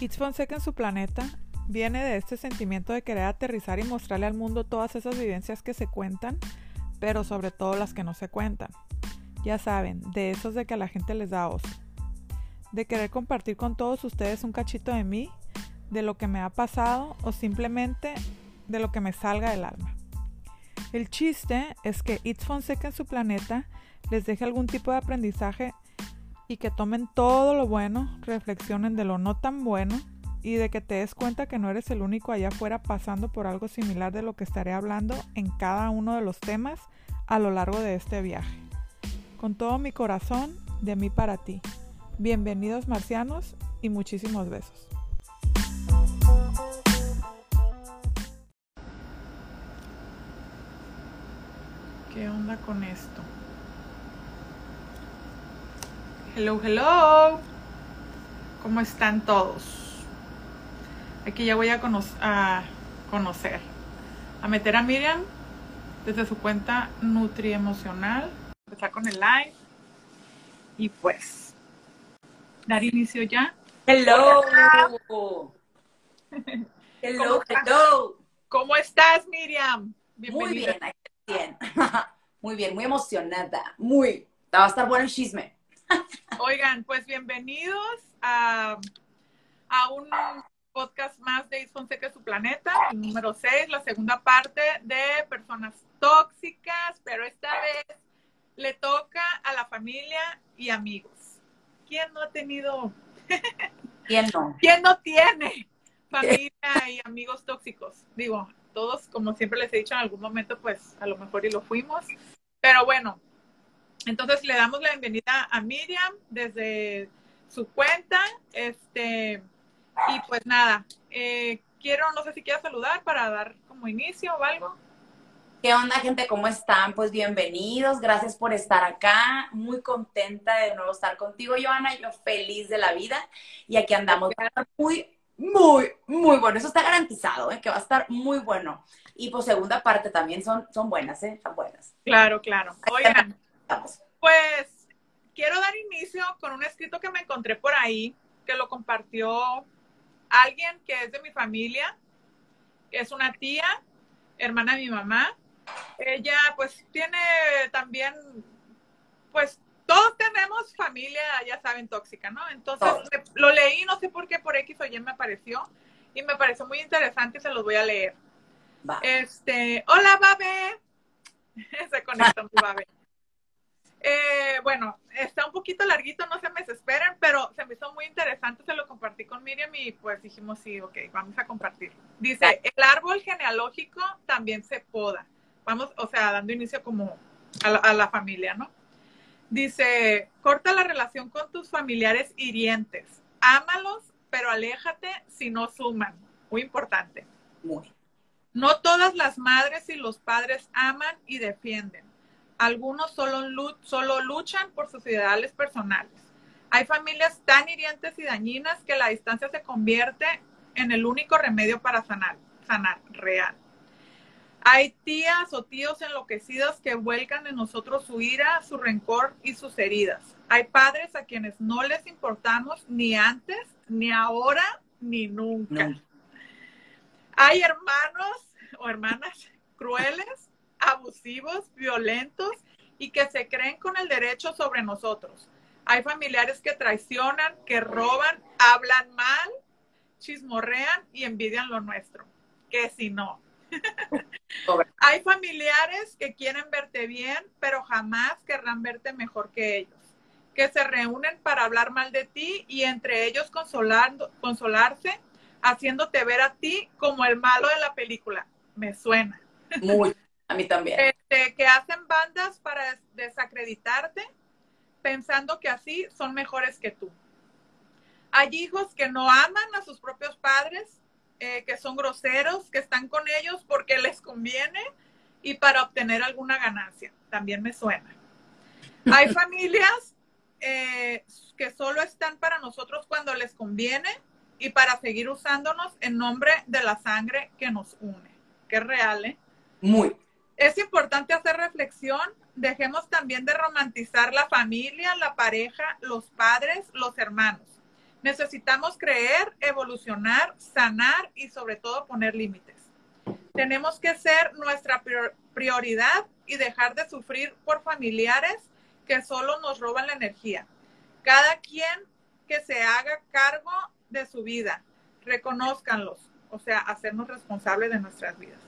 It's Fonseca en su planeta viene de este sentimiento de querer aterrizar y mostrarle al mundo todas esas vivencias que se cuentan, pero sobre todo las que no se cuentan. Ya saben, de esos de que a la gente les da oso. De querer compartir con todos ustedes un cachito de mí, de lo que me ha pasado o simplemente de lo que me salga del alma. El chiste es que It's Fonseca en su planeta les deje algún tipo de aprendizaje y que tomen todo lo bueno, reflexionen de lo no tan bueno y de que te des cuenta que no eres el único allá afuera pasando por algo similar de lo que estaré hablando en cada uno de los temas a lo largo de este viaje. Con todo mi corazón, de mí para ti. Bienvenidos marcianos y muchísimos besos. ¿Qué onda con esto? Hello, hello. ¿Cómo están todos? Aquí ya voy a, a conocer, a meter a Miriam desde su cuenta Nutri Emocional. Empezar con el live. Y pues, dar inicio ya. Hello. Hello, hello. ¿Cómo estás, Miriam? Muy bien, bien. muy bien, muy emocionada. Muy. Va a estar bueno el chisme. Oigan, pues bienvenidos a, a un podcast más de Fonseca su planeta, el número 6, la segunda parte de personas tóxicas, pero esta vez le toca a la familia y amigos. ¿Quién no ha tenido? ¿Quién no? ¿Quién no tiene familia y amigos tóxicos? Digo, todos, como siempre les he dicho en algún momento, pues a lo mejor y lo fuimos. Pero bueno, entonces le damos la bienvenida a Miriam desde su cuenta. Este, y pues nada, eh, quiero, no sé si quieres saludar para dar como inicio o algo. ¿Qué onda, gente? ¿Cómo están? Pues bienvenidos, gracias por estar acá. Muy contenta de nuevo estar contigo, Joana. Yo feliz de la vida. Y aquí andamos. Muy, muy, muy bueno. Eso está garantizado, ¿eh? que va a estar muy bueno. Y pues segunda parte también son, son buenas, ¿eh? Están buenas. Claro, claro. Oigan, pues quiero dar inicio con un escrito que me encontré por ahí, que lo compartió alguien que es de mi familia, que es una tía, hermana de mi mamá. Ella pues tiene también, pues todos tenemos familia, ya saben, tóxica, ¿no? Entonces lo leí, no sé por qué, por X o Y me apareció y me pareció muy interesante, se los voy a leer. Este, hola, Babe. se conectó mi Babe. Eh, bueno, está un poquito larguito, no se me desesperen, pero se me hizo muy interesante, se lo compartí con Miriam y pues dijimos, sí, ok, vamos a compartirlo. Dice, el árbol genealógico también se poda. Vamos, o sea, dando inicio como a la, familia, ¿no? Dice, corta la relación con tus familiares hirientes. Ámalos, pero aléjate si no suman. Muy importante. Muy. No todas las madres y los padres aman y defienden algunos solo, solo luchan por sus ideales personales. Hay familias tan hirientes y dañinas que la distancia se convierte en el único remedio para sanar, sanar real. Hay tías o tíos enloquecidos que vuelcan en nosotros su ira, su rencor y sus heridas. Hay padres a quienes no les importamos ni antes, ni ahora, ni nunca. Hay hermanos o hermanas crueles abusivos, violentos y que se creen con el derecho sobre nosotros. Hay familiares que traicionan, que roban, hablan mal, chismorrean y envidian lo nuestro. Que si no. Hay familiares que quieren verte bien, pero jamás querrán verte mejor que ellos. Que se reúnen para hablar mal de ti y entre ellos consolando, consolarse, haciéndote ver a ti como el malo de la película. Me suena. Muy. A mí también. Este, que hacen bandas para desacreditarte, pensando que así son mejores que tú. Hay hijos que no aman a sus propios padres, eh, que son groseros, que están con ellos porque les conviene y para obtener alguna ganancia. También me suena. Hay familias eh, que solo están para nosotros cuando les conviene y para seguir usándonos en nombre de la sangre que nos une. Qué real, ¿eh? Muy es importante hacer reflexión. Dejemos también de romantizar la familia, la pareja, los padres, los hermanos. Necesitamos creer, evolucionar, sanar y sobre todo poner límites. Tenemos que ser nuestra prioridad y dejar de sufrir por familiares que solo nos roban la energía. Cada quien que se haga cargo de su vida, reconózcanlos, o sea, hacernos responsables de nuestras vidas.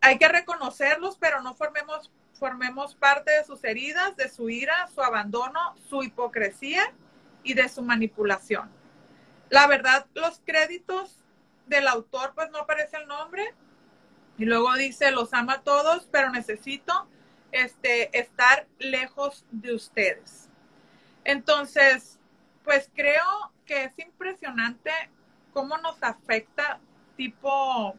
Hay que reconocerlos, pero no formemos, formemos parte de sus heridas, de su ira, su abandono, su hipocresía y de su manipulación. La verdad, los créditos del autor, pues no aparece el nombre. Y luego dice, los ama a todos, pero necesito este, estar lejos de ustedes. Entonces, pues creo que es impresionante cómo nos afecta, tipo,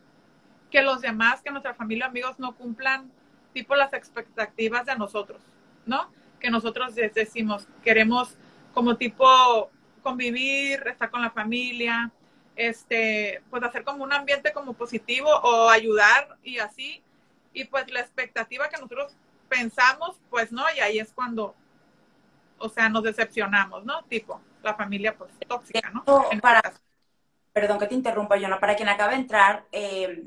que los demás, que nuestra familia, amigos no cumplan, tipo, las expectativas de nosotros, ¿no? Que nosotros decimos, queremos como tipo convivir, estar con la familia, este, pues hacer como un ambiente como positivo o ayudar y así. Y pues la expectativa que nosotros pensamos, pues no, y ahí es cuando, o sea, nos decepcionamos, ¿no? Tipo, la familia pues tóxica, ¿no? Para, perdón que te interrumpa, Joana, para quien acaba de entrar, eh,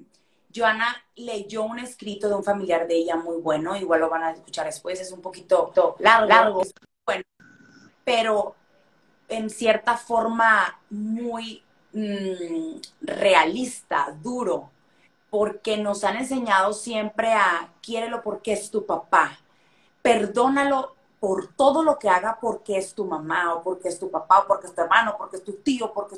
Joana leyó un escrito de un familiar de ella muy bueno, igual lo van a escuchar después, es un poquito largo, largo bueno, pero en cierta forma muy mm, realista, duro, porque nos han enseñado siempre a quiérelo porque es tu papá, perdónalo por todo lo que haga porque es tu mamá o porque es tu papá o porque es tu hermano, porque es tu tío, porque...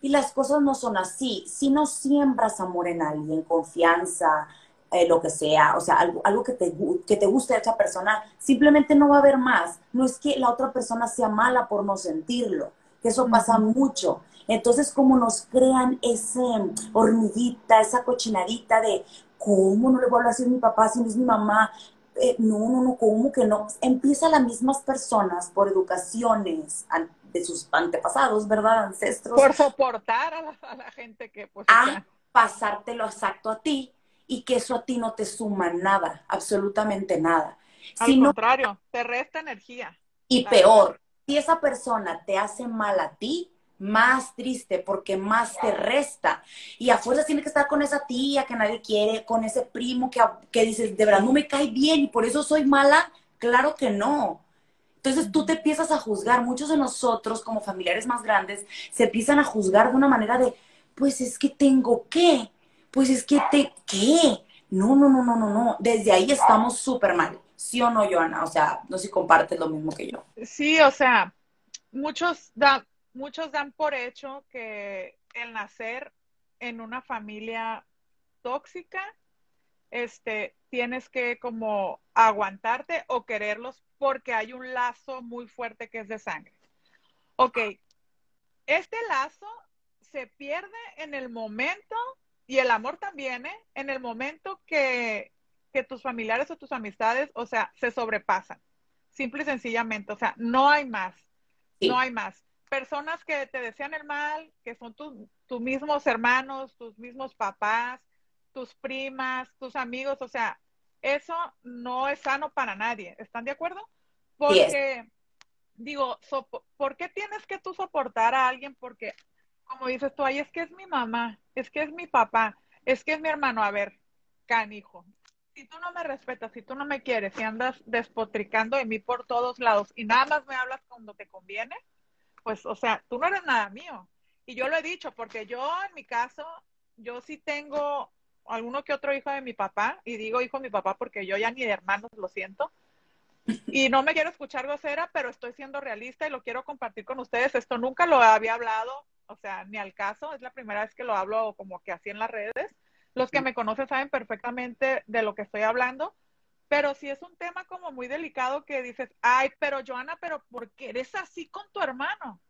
Y las cosas no son así. Si no siembras amor en alguien, confianza, eh, lo que sea, o sea, algo, algo que, te, que te guste de esa persona, simplemente no va a haber más. No es que la otra persona sea mala por no sentirlo, que eso pasa mucho. Entonces, como nos crean ese hormiguita, esa cochinadita de, ¿cómo no le voy a a mi papá si no es mi mamá? Eh, no, no, no, ¿cómo que no? Empieza las mismas personas por educaciones de sus antepasados, ¿verdad? Ancestros. Por soportar a la, gente que... Pues, a pasártelo exacto a ti y que eso a ti no te suma nada, absolutamente nada. Al contrario, te resta energía. Y peor, si esa persona te hace mal a ti, más triste porque más te resta. Y a fuerza tiene que estar con esa tía que nadie quiere, con ese primo que, que dices, de verdad no me cae bien y por eso soy mala. Claro que no. Entonces tú te empiezas a juzgar. Muchos de nosotros, como familiares más grandes, se empiezan a juzgar de una manera de, pues es que tengo que pues es que te, ¿qué? No, no, no, no, no, no. Desde ahí estamos súper mal. ¿Sí o no, Joana? O sea, no sé si compartes lo mismo que yo. Sí, o sea, muchos, da, muchos dan por hecho que el nacer en una familia tóxica, este, tienes que como aguantarte o quererlos porque hay un lazo muy fuerte que es de sangre. Ok, este lazo se pierde en el momento y el amor también, ¿eh? En el momento que, tus familiares o tus amistades, o sea, se sobrepasan. Simple y sencillamente, o sea, no hay más. No hay más. Personas que te desean el mal, que son tus mismos hermanos, tus mismos papás, tus primas, tus amigos, o sea, eso no es sano para nadie. ¿Están de acuerdo? Porque, digo, ¿por qué tienes que tú soportar a alguien? Porque como dices tú, ay, es que es mi mamá, es que es mi papá, es que es mi hermano. A ver, canijo, si tú no me respetas, si tú no me quieres, si andas despotricando de mí por todos lados y nada más me hablas cuando te conviene, pues, o sea, tú no eres nada mío. Y yo lo he dicho, porque yo en mi caso, yo sí tengo alguno que otro hijo de mi papá, y digo hijo de mi papá porque yo ya ni de hermanos lo siento. Y no me quiero escuchar grosera, pero estoy siendo realista y lo quiero compartir con ustedes. Esto nunca lo había hablado o sea, ni al caso, es la primera vez que lo hablo como que así en las redes. Los que me conocen saben perfectamente de lo que estoy hablando, pero si es un tema como muy delicado que dices, ay, pero Joana, pero ¿por qué eres así con tu hermano?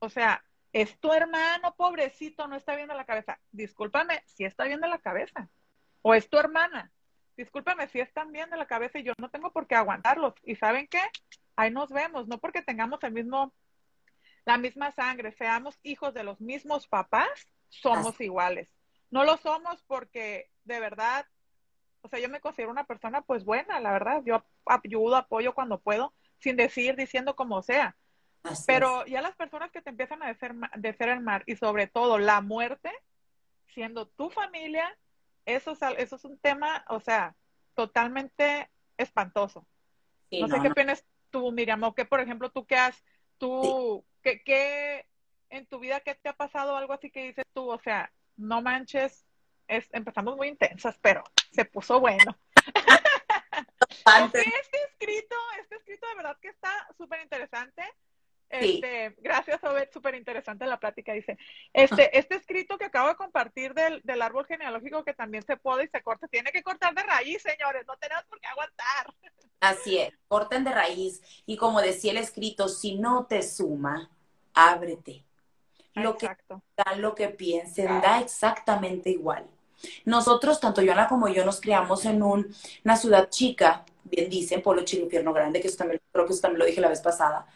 O sea, es tu hermano, pobrecito, no está bien de la cabeza. Discúlpame, si está bien de la cabeza. O es tu hermana. Discúlpame, si están bien de la cabeza y yo no tengo por qué aguantarlos. ¿Y saben qué? Ahí nos vemos, no porque tengamos el mismo la misma sangre, seamos hijos de los mismos papás, somos iguales. No lo somos porque de verdad, o sea, yo me considero una persona pues buena, la verdad, yo ayudo, apoyo cuando puedo, sin decir, diciendo como sea. Pero ya las personas que te empiezan a desear, el mar y sobre todo la muerte, siendo tu familia, eso es, eso es un tema, o sea, totalmente espantoso. no, sé qué opinas tú, Miriam, o que, por ejemplo, tú qué has, tú, ¿qué, en tu vida, qué te ha pasado algo así que dices tú, o sea, no manches, es, empezamos muy intensas, pero se puso bueno. este escrito, este escrito de verdad que está súper interesante. Este, Gracias, Obed, súper interesante la plática. Dice, este, este escrito que acabo de compartir del, del, árbol genealógico que también se puede y se corta, tiene que cortar de raíz, señores, no tenemos por qué aguantar. Así es, corten de raíz. Y como decía el escrito, si no te suma, ábrete. Lo Exacto. que lo que piensen, da exactamente igual. Nosotros, tanto Joana como yo, nos criamos en una ciudad chica, bien dicen, Polo Chino Infierno Grande, que eso también, creo que eso también lo dije la vez pasada,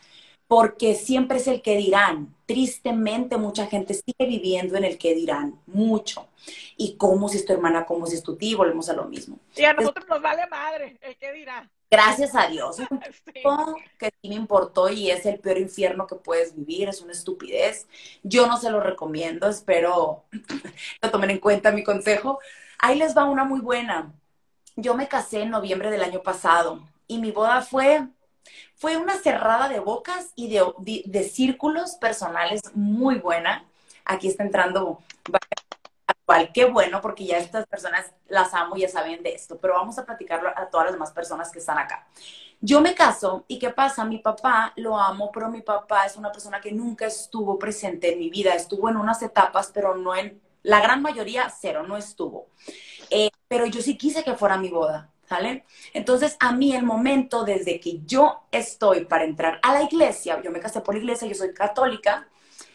porque siempre es el que dirán. Tristemente, mucha gente sigue viviendo en el que dirán, mucho. Y cómo si es tu hermana, cómo si es tu tío, volvemos a lo mismo. Y a nosotros nos vale madre, el que dirá. Gracias a Dios. que sí me importó y es el peor infierno que puedes vivir, es una estupidez. Yo no se lo recomiendo, espero lo tomen en cuenta mi consejo. Ahí les va una muy buena. Yo me casé en noviembre del año pasado y mi boda fue, fue una cerrada de bocas y de, círculos personales muy buena. Aquí está entrando qué bueno, porque ya estas personas las amo, ya saben de esto, pero vamos a platicarlo a todas las demás personas que están acá. Yo me caso y ¿qué pasa? Mi papá lo amo, pero mi papá es una persona que nunca estuvo presente en mi vida, estuvo en unas etapas, pero no en, la gran mayoría, cero, no estuvo. Eh, pero yo sí quise que fuera mi boda, ¿sale? Entonces, a mí el momento desde que yo estoy para entrar a la iglesia, yo me casé por la iglesia, yo soy católica,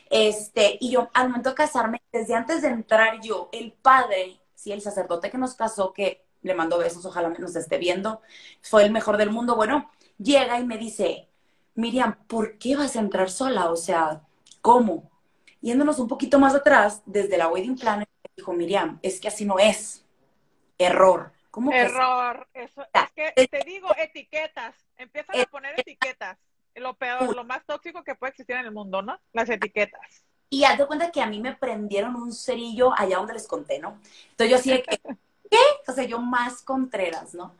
este, y yo al momento de casarme, desde antes de entrar yo, el padre, sí, el sacerdote que nos casó, que le mando besos, ojalá nos esté viendo, fue el mejor del mundo, bueno, llega y me dice, Miriam, ¿por qué vas a entrar sola? O sea, ¿cómo? Yéndonos un poquito más atrás, desde la wedding planner, dijo, Miriam, es que así no es. Error. ¿Cómo Error. Eso, es que te digo etiquetas. Empiezan a poner etiquetas lo peor, lo más tóxico que puede existir en el mundo, ¿no? Las etiquetas. Y haz de cuenta que a mí me prendieron un cerillo allá donde les conté, ¿no? Entonces yo así de que, ¿qué? O sea, yo más contreras, ¿no?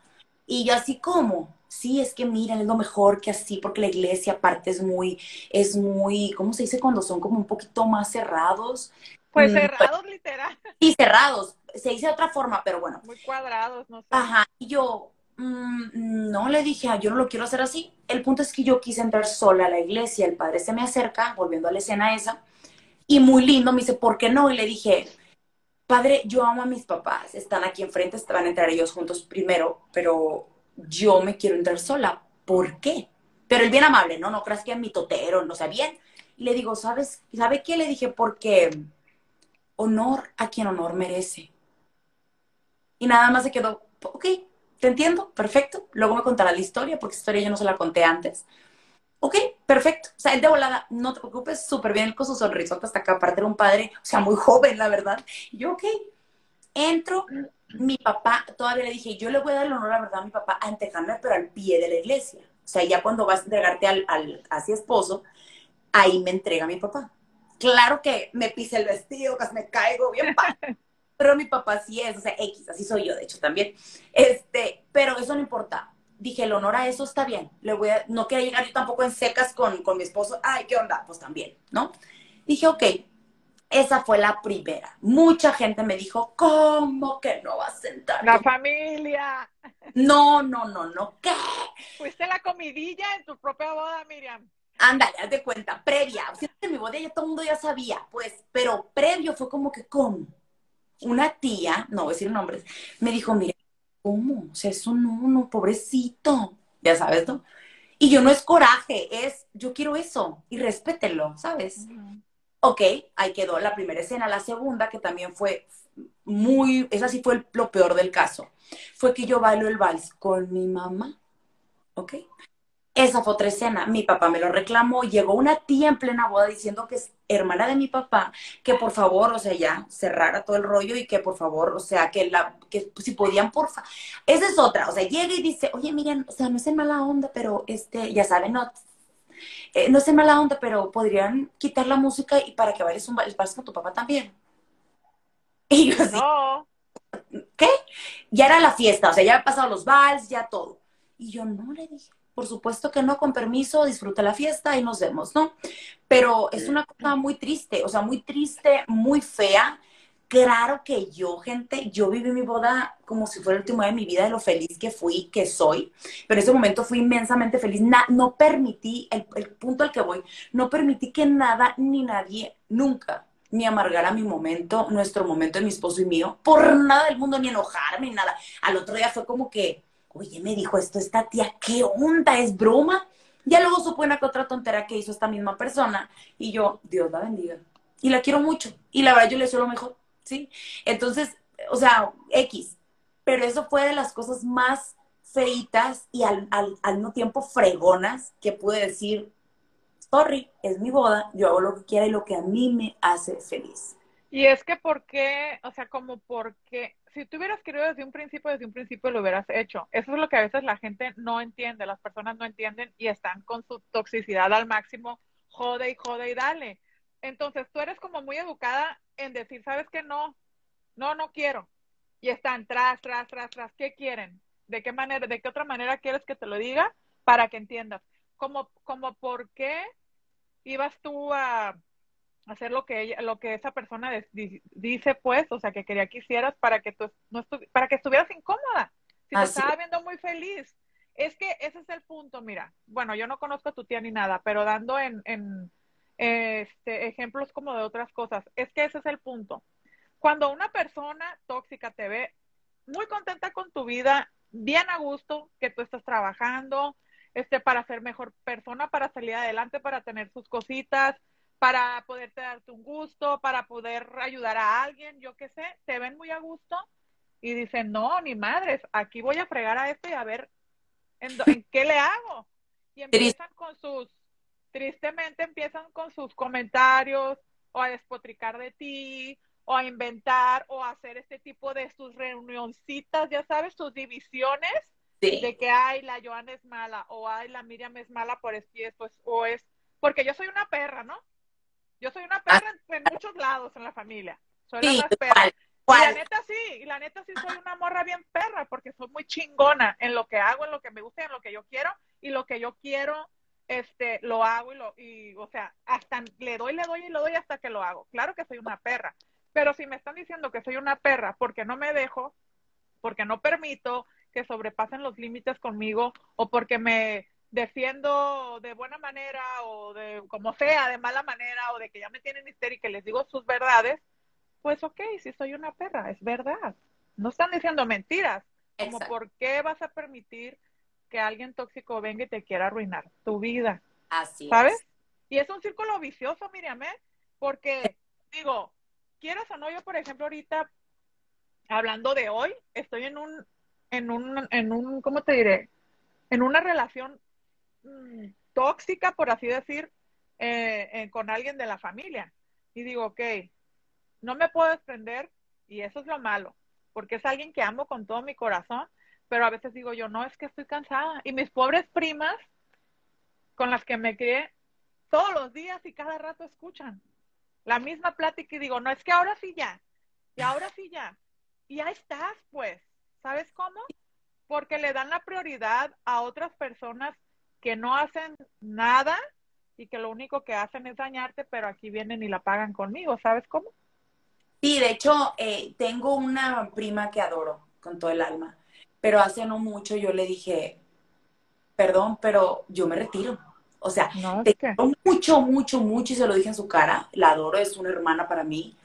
Y yo así como, sí, es que miren, es lo mejor que así, porque la iglesia aparte es muy, es muy, ¿cómo se dice cuando son como un poquito más cerrados? Pues mm, cerrados, literal. Sí, cerrados. Se dice de otra forma, pero bueno. Muy cuadrados, no sé. Ajá. Y yo, Mm, no le dije, ah, yo no lo quiero hacer así. El punto es que yo quise entrar sola a la iglesia, el padre se me acerca, volviendo a la escena esa, y muy lindo, me dice, ¿por qué no? Y le dije, padre, yo amo a mis papás, están aquí enfrente, van a entrar ellos juntos primero, pero yo me quiero entrar sola, ¿por qué? Pero él bien amable, ¿no? No creas que es mi totero, no sé, bien. Y le digo, ¿sabes? ¿Sabe qué? Le dije, porque honor a quien honor merece. Y nada más se quedó, ok, te entiendo, perfecto. Luego me contará la historia, porque esa historia yo no se la conté antes. Ok, perfecto. O sea, él de volada, no te preocupes, súper bien con su sonrisota hasta acá. Aparte era un padre, o sea, muy joven, la verdad. Y yo, ok, entro. Mi papá, todavía le dije, yo le voy a dar el honor, la verdad, a mi papá a entregarme, pero al pie de la iglesia. O sea, ya cuando vas a entregarte al, al esposo, ahí me entrega mi papá. Claro que me pise el vestido, casi me caigo bien pero mi papá sí es, o sea, X, así soy yo, de hecho, también. Este, pero eso no importa. Dije, el honor a eso está bien. Le voy a, no quería llegar yo tampoco en secas con, con mi esposo. Ay, ¿qué onda? Pues también, ¿no? Dije, ok, esa fue la primera. Mucha gente me dijo, ¿cómo que no vas a sentar? La familia. No, no, no, no. ¿Qué? Fuiste la comidilla en tu propia boda, Miriam. Ándale, haz de cuenta, previa. O en mi boda ya todo el mundo ya sabía, pues, pero previo fue como que, ¿cómo? Una tía, no voy a decir nombres, me dijo, mira, ¿cómo? O sea, eso no, no, pobrecito. Ya sabes, ¿no? Y yo no es coraje, es yo quiero eso y respétenlo, ¿sabes? Ok, ahí quedó la primera escena. La segunda, que también fue muy, esa sí fue lo peor del caso, fue que yo bailo el vals con mi mamá, ¿ok? Esa fue otra escena. Mi papá me lo reclamó. Llegó una tía en plena boda diciendo que es hermana de mi papá, que por favor, o sea, ya cerrara todo el rollo y que por favor, o sea, que la, que si podían, porfa. Esa es otra. O sea, llega y dice, oye, miren, o sea, no es en mala onda, pero este, ya saben, no. eh, no sé mala onda, pero podrían quitar la música y para que bailes un vals con tu papá también. Y yo así, No, ¿qué? Ya era la fiesta, o sea, ya había pasado los vals, ya todo. Y yo no le dije, por supuesto que no, con permiso, disfruta la fiesta y nos vemos, ¿no? Pero es una cosa muy triste, o sea, muy triste, muy fea. Claro que yo, gente, yo viví mi boda como si fuera el último de mi vida, de lo feliz que fui, que soy, pero en ese momento fui inmensamente feliz. No permití, el, el punto al que voy, no permití que nada ni nadie nunca ni amargara mi momento, nuestro momento de mi esposo y mío, por nada del mundo, ni enojarme, ni nada. Al otro día fue como que, oye, me dijo esto esta tía, ¿qué onda? ¿Es broma? Ya luego supe una que otra tontera que hizo esta misma persona y yo, Dios la bendiga. Y la quiero mucho. Y la verdad yo le deseo lo mejor, ¿sí? Entonces, o sea, X. Pero eso fue de las cosas más feitas y al, al, al mismo tiempo fregonas que pude decir, sorry, es mi boda, yo hago lo que quiera y lo que a mí me hace feliz. Y es que por qué, o sea, como porque, si tú hubieras querido desde un principio, desde un principio lo hubieras hecho. Eso es lo que a veces la gente no entiende, las personas no entienden y están con su toxicidad al máximo, jode y jode y dale. Entonces tú eres como muy educada en decir, ¿sabes qué? No, no, no quiero. Y están tras, tras, tras, tras, ¿qué quieren? ¿De qué manera, de qué otra manera quieres que te lo diga para que entiendas? Como, como por qué ibas tú a hacer lo que ella, lo que esa persona dice, pues, o sea, que quería que hicieras para que tú no para que estuvieras incómoda. Si te Así estaba es. viendo muy feliz. Es que ese es el punto, mira. Bueno, yo no conozco a tu tía ni nada, pero dando en, en este, ejemplos como de otras cosas, es que ese es el punto. Cuando una persona tóxica te ve muy contenta con tu vida, bien a gusto, que tú estás trabajando, este, para ser mejor persona, para salir adelante, para tener sus cositas, para poderte darte un gusto, para poder ayudar a alguien, yo qué sé, te ven muy a gusto y dicen, no, ni madres, aquí voy a fregar a este y a ver en, qué le hago. Y empiezan con sus, tristemente empiezan con sus comentarios o a despotricar de ti o a inventar o a hacer este tipo de sus reunioncitas, ya sabes, sus divisiones Sí. de que ay la Joana es mala o ay la Miriam es mala por esto y esto o es porque yo soy una perra, ¿no? Yo soy una perra en, muchos lados en la familia. Soy la Sí, más perra. Y la neta sí, y la neta sí soy una morra bien perra porque soy muy chingona en lo que hago, en lo que me gusta, y en lo que yo quiero y lo que yo quiero este lo hago y lo y o sea, hasta le doy, le doy y le doy hasta que lo hago. Claro que soy una perra, pero si me están diciendo que soy una perra porque no me dejo, porque no permito que sobrepasen los límites conmigo o porque me defiendo de buena manera o de como sea, de mala manera o de que ya me tienen histérica y les digo sus verdades, pues ok, si soy una perra, es verdad. No están diciendo mentiras. Como Exacto. por qué vas a permitir que alguien tóxico venga y te quiera arruinar tu vida, Así ¿sabes? es. Y es un círculo vicioso, Miriam, ¿eh? Porque, digo, quieras o no, yo, por ejemplo, ahorita, hablando de hoy, estoy en un, en un, en un, ¿cómo te diré? En una relación tóxica, por así decir, eh, eh, con alguien de la familia. Y digo, ok, no me puedo desprender y eso es lo malo, porque es alguien que amo con todo mi corazón, pero a veces digo yo, no, es que estoy cansada. Y mis pobres primas, con las que me crié, todos los días y cada rato escuchan la misma plática y digo, no, es que ahora sí ya, y ahora sí ya. Y ahí estás, pues, ¿sabes cómo? Porque le dan la prioridad a otras personas que no hacen nada y que lo único que hacen es dañarte, pero aquí vienen y la pagan conmigo, ¿sabes cómo? Sí, de hecho, eh, tengo una prima que adoro con todo el alma, pero hace no mucho yo le dije, perdón, pero yo me retiro. O sea, No, te que... quiero mucho, mucho, mucho y se lo dije en su cara, la adoro, es una hermana para mí,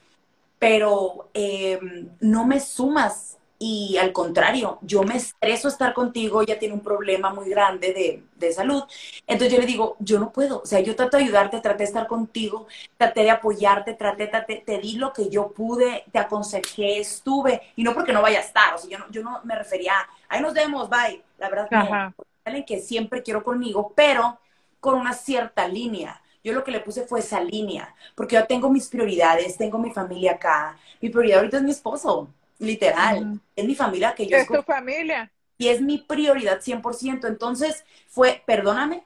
pero eh, no me sumas y al contrario, yo me estreso estar contigo, ella tiene un problema muy grande de, de salud, entonces yo le digo, yo no puedo, o sea, yo trato de ayudarte, traté de estar contigo, traté de apoyarte, traté, traté, te di lo que yo pude, te aconsejé, estuve, y no porque no vaya a estar, o sea, yo no, yo no me refería a, ahí nos vemos, bye, la verdad no, Ajá. alguien que siempre quiero conmigo, pero con una cierta línea. Yo lo que le puse fue esa línea, porque yo tengo mis prioridades, tengo mi familia acá. Mi prioridad ahorita es mi esposo, literal. Es mi familia que yo Es tu familia. y es mi prioridad 100%. Entonces fue, perdóname,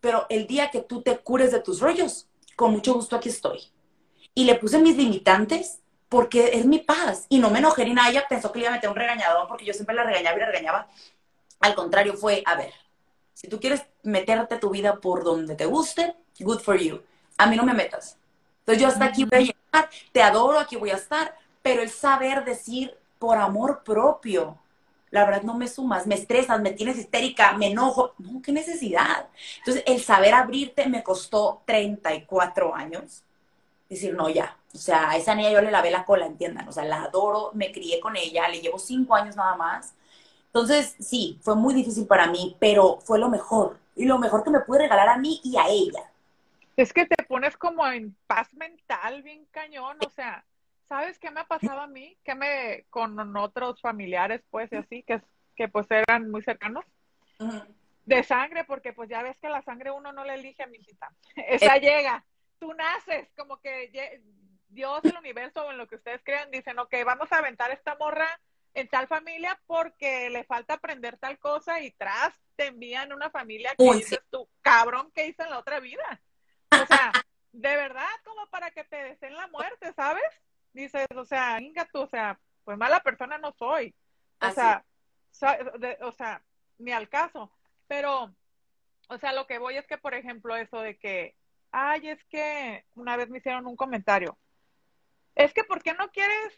pero el día que tú te cures de tus rollos, con mucho gusto aquí estoy. Y le puse mis limitantes porque es mi paz. Y no me enojé ni nada. Ella pensó que le iba a meter un regañador porque yo siempre la regañaba y la regañaba. Al contrario, fue, a ver, si tú quieres meterte tu vida por donde te guste, good for you. A mí no me metas. Entonces yo hasta aquí voy a llegar, te adoro, aquí voy a estar, pero el saber decir por amor propio, la verdad no me sumas, me estresas, me tienes histérica, me enojo. No, qué necesidad. Entonces, el saber abrirte me costó 34 años. Decir, no, ya. O sea, a esa niña yo le lavé la cola, entiendan. O sea, la adoro, me crié con ella, le llevo cinco años nada más. Entonces, sí, fue muy difícil para mí, pero fue lo mejor. Y lo mejor que me pude regalar a mí y a ella. Es que te pones como en paz mental, bien cañón. O sea, ¿sabes qué me ha pasado a mí? Que me, con otros familiares, pues, y así, que, que pues eran muy cercanos. De sangre, porque pues ya ves que la sangre uno no le elige a mi hijita. Esa llega. Tú naces, como que Dios, el universo o en lo que ustedes crean, dicen, ok, vamos a aventar esta morra en tal familia porque le falta aprender tal cosa y tras te envían una familia que dices tú, cabrón, ¿qué hice en la otra vida? O sea, de verdad, como para que te deseen la muerte, ¿sabes? Dices, o sea, inga tú, o sea, pues mala persona no soy. O sea, o sea, ni al caso. Pero, o sea, lo que voy es que, por ejemplo, eso de que, ay, es que una vez me hicieron un comentario. Es que, ¿por qué no quieres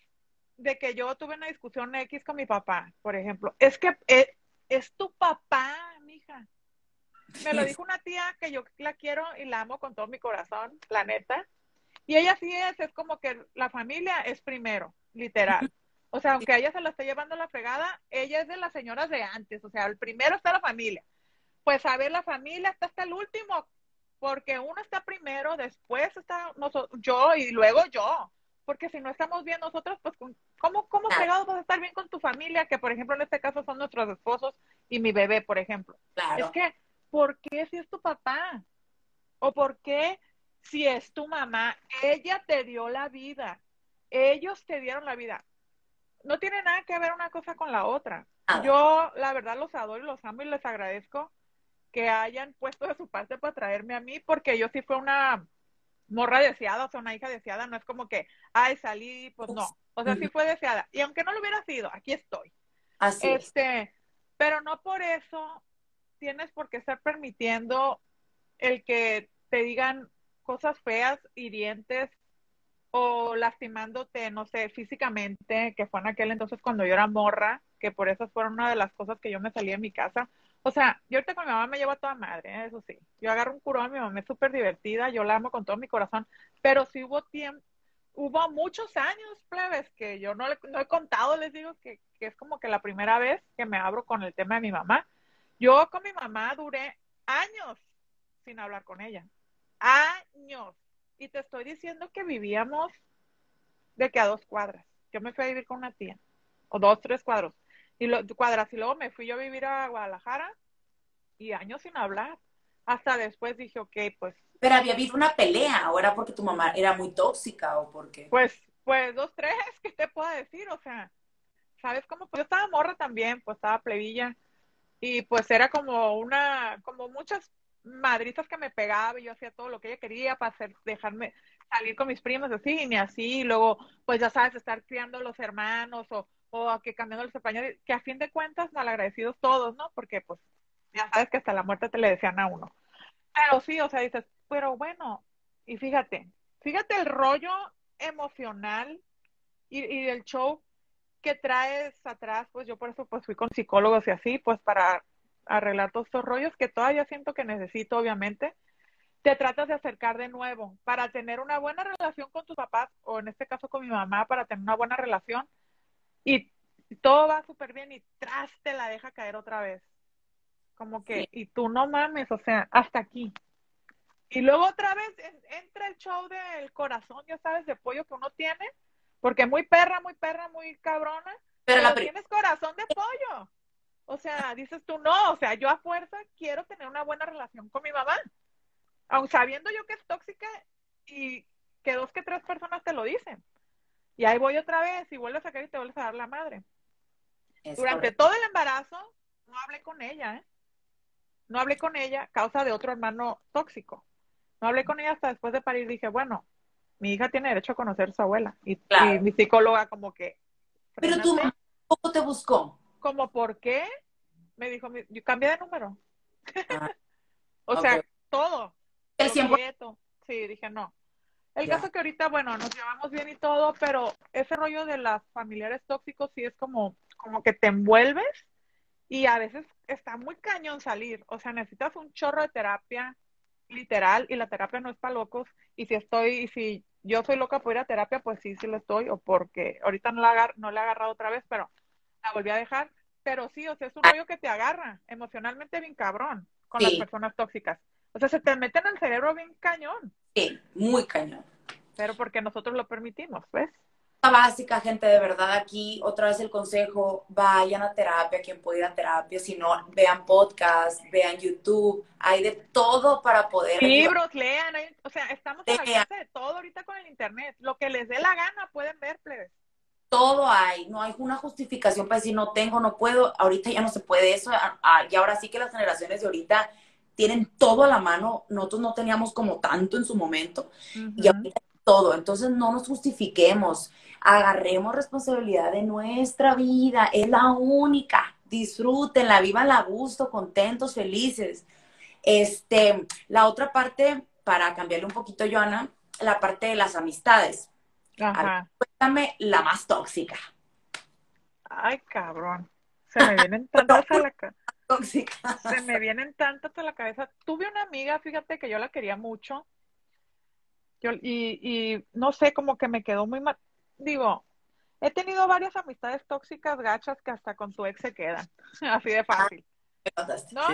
de que yo tuve una discusión X con mi papá, por ejemplo? Es que es, es tu papá, mija. Me lo dijo una tía que yo la quiero y la amo con todo mi corazón, la neta. Y ella sí es, es como que la familia es primero, literal. O sea, aunque ella se la esté llevando la fregada, ella es de las señoras de antes. O sea, el primero está la familia. Pues a ver, la familia está hasta el último, porque uno está primero, después está nosotros, yo y luego yo. Porque si no estamos bien nosotros, pues ¿cómo, cómo fregados vas a estar bien con tu familia? Que por ejemplo en este caso son nuestros esposos y mi bebé, por ejemplo. Es que, ¿por qué si es tu papá? ¿O por qué si es tu mamá, ella te dio la vida, ellos te dieron la vida. No tiene nada que ver una cosa con la otra. Yo, la verdad, los adoro y los amo y les agradezco que hayan puesto de su parte para traerme a mí, porque yo sí fue una morra deseada, o sea, una hija deseada, no es como que, ay, salí, pues no. O sea, sí fue deseada. Y aunque no lo hubiera sido, aquí estoy. Así este, Pero no por eso tienes por qué estar permitiendo el que te digan, cosas feas, hirientes o lastimándote, no sé, físicamente, que fue en aquel entonces cuando yo era morra, que por eso fueron una de las cosas que yo me salí de mi casa. O sea, yo ahorita con mi mamá me llevo a toda madre, ¿eh? eso sí. Yo agarro un curón, mi mamá es súper divertida, yo la amo con todo mi corazón, pero sí hubo tiempo, hubo muchos años, plebes, que yo no, no he contado, les digo que, que es como que la primera vez que me abro con el tema de mi mamá. Yo con mi mamá duré años sin hablar con ella años. Y te estoy diciendo que vivíamos de que a dos cuadras. Yo me fui a vivir con una tía, o dos, tres cuadros. Y lo, cuadras, y luego me fui yo a vivir a Guadalajara y años sin hablar. Hasta después dije, ok, pues. Pero había habido una pelea, o era porque tu mamá era muy tóxica, o porque. Pues, pues dos, tres, ¿qué te puedo decir? O sea, ¿sabes cómo? Pues yo estaba morra también, pues estaba plebilla. Y pues era como una, como muchas madrizas que me pegaba y yo hacía todo lo que ella quería para hacer, dejarme salir con mis primos así ni así, y luego pues ya sabes, estar criando los hermanos o, o que cambiando los españoles, que a fin de cuentas malagradecidos todos, ¿no? Porque pues ya sabes que hasta la muerte te le decían a uno. Pero sí, o sea, dices, pero bueno, y fíjate, fíjate el rollo emocional y, y el show que traes atrás, pues yo por eso pues fui con psicólogos y así, pues para arreglar todos estos rollos que todavía siento que necesito, obviamente, te tratas de acercar de nuevo para tener una buena relación con tus papás, o en este caso con mi mamá, para tener una buena relación, y todo va súper bien y tras te la deja caer otra vez. Como que, y tú no mames, o sea, hasta aquí. Y luego otra vez entra el show del corazón, ya sabes, de pollo que uno tiene, porque muy perra, muy perra, muy cabrona, pero, pero tienes corazón de pollo. O sea, dices tú, no, o sea, yo a fuerza quiero tener una buena relación con mi mamá. Aun sabiendo yo que es tóxica y que dos que tres personas te lo dicen. Y ahí voy otra vez y vuelves a caer y te vuelves a dar la madre. Durante todo el embarazo no hablé con ella, ¿eh? no hablé con ella, causa de otro hermano tóxico. No hablé con ella hasta después de parir. Dije, bueno, mi hija tiene derecho a conocer a su abuela. Y, mi psicóloga como que... Pero tú, ¿cómo te buscó? Como, ¿por qué? Me dijo, yo cambié de número. Ah, o sea, todo. El tiempo. Sí, dije, no. El caso que ahorita, bueno, nos llevamos bien y todo, pero ese rollo de las familiares tóxicos sí es como, como que te envuelves y a veces está muy cañón salir. O sea, necesitas un chorro de terapia, literal, y la terapia no es para locos. Y si estoy, y si yo soy loca por ir a terapia, pues sí, sí lo estoy, o porque ahorita no la, no la he agarrado otra vez, pero la volví a dejar. Pero sí, o sea, es un rollo que te agarra emocionalmente bien cabrón con las personas tóxicas. O sea, se te meten en el cerebro bien cañón. Sí, muy cañón. Pero porque nosotros lo permitimos, ¿ves? básica, gente, de verdad aquí, otra vez el consejo, vayan a terapia, quien puede ir a terapia, si no, vean podcast, vean YouTube, hay de todo para poder... Libros, lean, o sea, estamos a la de todo ahorita con el internet, lo que les dé la gana pueden ver, plebes. Todo hay, no hay una justificación para decir no tengo, no puedo, ahorita ya no se puede eso, y ahora sí que las generaciones de ahorita tienen todo a la mano, nosotros no teníamos como tanto en su momento, y ahorita todo, entonces no nos justifiquemos agarremos responsabilidad de nuestra vida, es la única, disfrútenla, vivan a gusto, contentos, felices. Este, la otra parte, para cambiarle un poquito, Joana, la parte de las amistades. Ajá. cuéntame la más tóxica. Ay, cabrón. Se me vienen tantas a la cabeza. Se me vienen tantas a la cabeza. Tuve una amiga, fíjate que yo la quería mucho. Yo, y, y no sé, como que me quedó muy mal digo, he tenido varias amistades tóxicas gachas que hasta con tu ex se quedan, así de fácil. ¿No?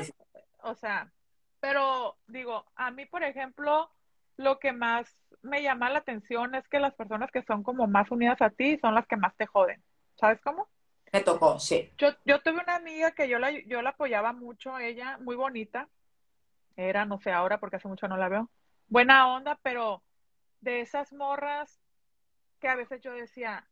O sea, pero digo, a mí, por ejemplo, lo que más me llama la atención es que las personas que son como más unidas a ti son las que más te joden. ¿Sabes cómo? Me tocó, sí. Yo, yo tuve una amiga que yo la, yo la apoyaba mucho, ella, muy bonita. Era, no sé ahora porque hace mucho no la veo. Buena onda, pero de esas morras que a veces yo decía,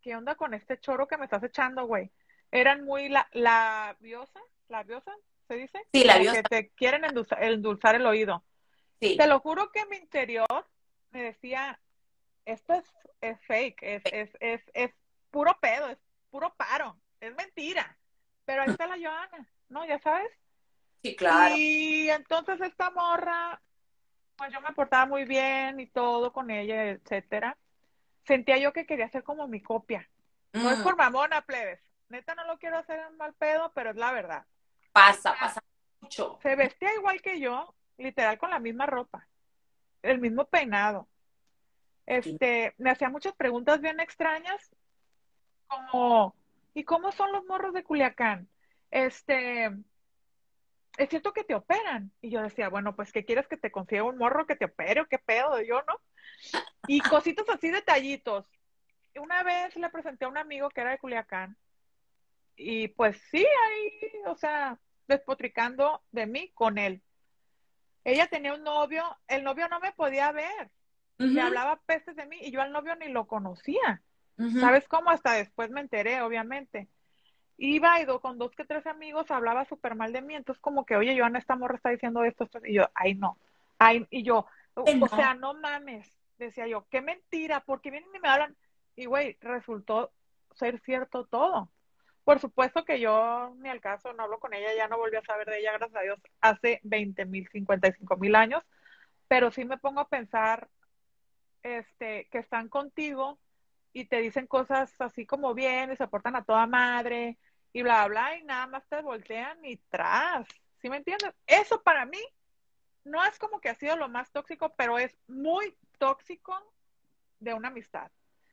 ¿qué onda con este choro que me estás echando, güey? Eran muy la, labiosa, labiosa, ¿se dice? Sí, labiosa. Que te quieren endulzar, el oído. Sí. Te lo juro que en mi interior me decía, esto es, es fake, es, es, es, es puro pedo, es puro paro, es mentira. Pero ahí está la Joana, ¿no? ¿Ya sabes? Sí, claro. Y entonces esta morra, pues yo me portaba muy bien y todo con ella, etcétera sentía yo que quería ser como mi copia. No es mm. por mamona, plebes. Neta no lo quiero hacer en mal pedo, pero es la verdad. Pasa, pasa mucho. Se vestía igual que yo, literal con la misma ropa, el mismo peinado. Este, me hacía muchas preguntas bien extrañas, como, ¿y cómo son los morros de Culiacán? Este, es cierto que te operan. Y yo decía, bueno, pues, ¿qué quieres que te consiga un morro que te opere o qué pedo? Yo, ¿no? Y cositos así, detallitos. Una vez le presenté a un amigo que era de Culiacán. Y pues sí, ahí, o sea, despotricando de mí con él. Ella tenía un novio, el novio no me podía ver. Me hablaba pestes de mí y yo al novio ni lo conocía. ¿Sabes cómo? Hasta después me enteré, obviamente. Iba y con dos que tres amigos hablaba súper mal de mí, entonces como que, oye, Joana, esta morra está diciendo esto, esto, y yo, ay, no, ay, y yo, o sea, no mames, decía yo, qué mentira, porque vienen y me hablan, y güey, resultó ser cierto todo. Por supuesto que yo ni al caso no hablo con ella, ya no volví a saber de ella, gracias a Dios, hace 20 mil, 55 mil años, pero sí me pongo a pensar, este, que están contigo y te dicen cosas así como bien y se portan a toda madre y bla, bla, y nada más te voltean y tras. ¿Sí me entiendes? Eso para mí no es como que ha sido lo más tóxico, pero es muy tóxico de una amistad.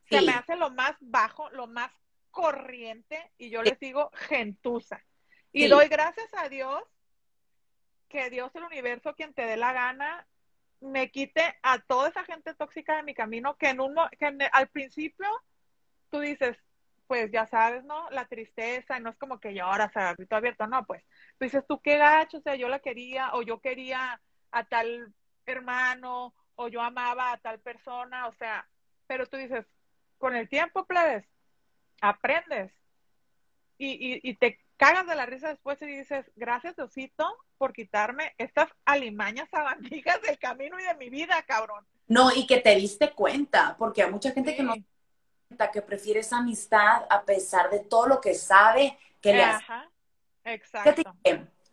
Se me hace lo más bajo, lo más corriente, y yo les digo gentuza. Y doy gracias a Dios que Dios, el universo, quien te dé la gana, me quite a toda esa gente tóxica de mi camino, que en un que al principio tú dices, pues ya sabes, ¿no? La tristeza, no es como que lloras a grito abierto, no, pues, pues dices tú qué gacho, o sea, yo la quería, o yo quería a tal hermano, o yo amaba a tal persona, o sea, pero tú dices, con el tiempo, plebes, aprendes y, y, y te, cagas de la risa después y dices, gracias Diosito por quitarme estas alimañas sabandijas del camino y de mi vida, cabrón. No, y que te diste cuenta, porque hay mucha gente que no cuenta que prefiere esa amistad a pesar de todo lo que sabe que le hace. Ajá, exacto.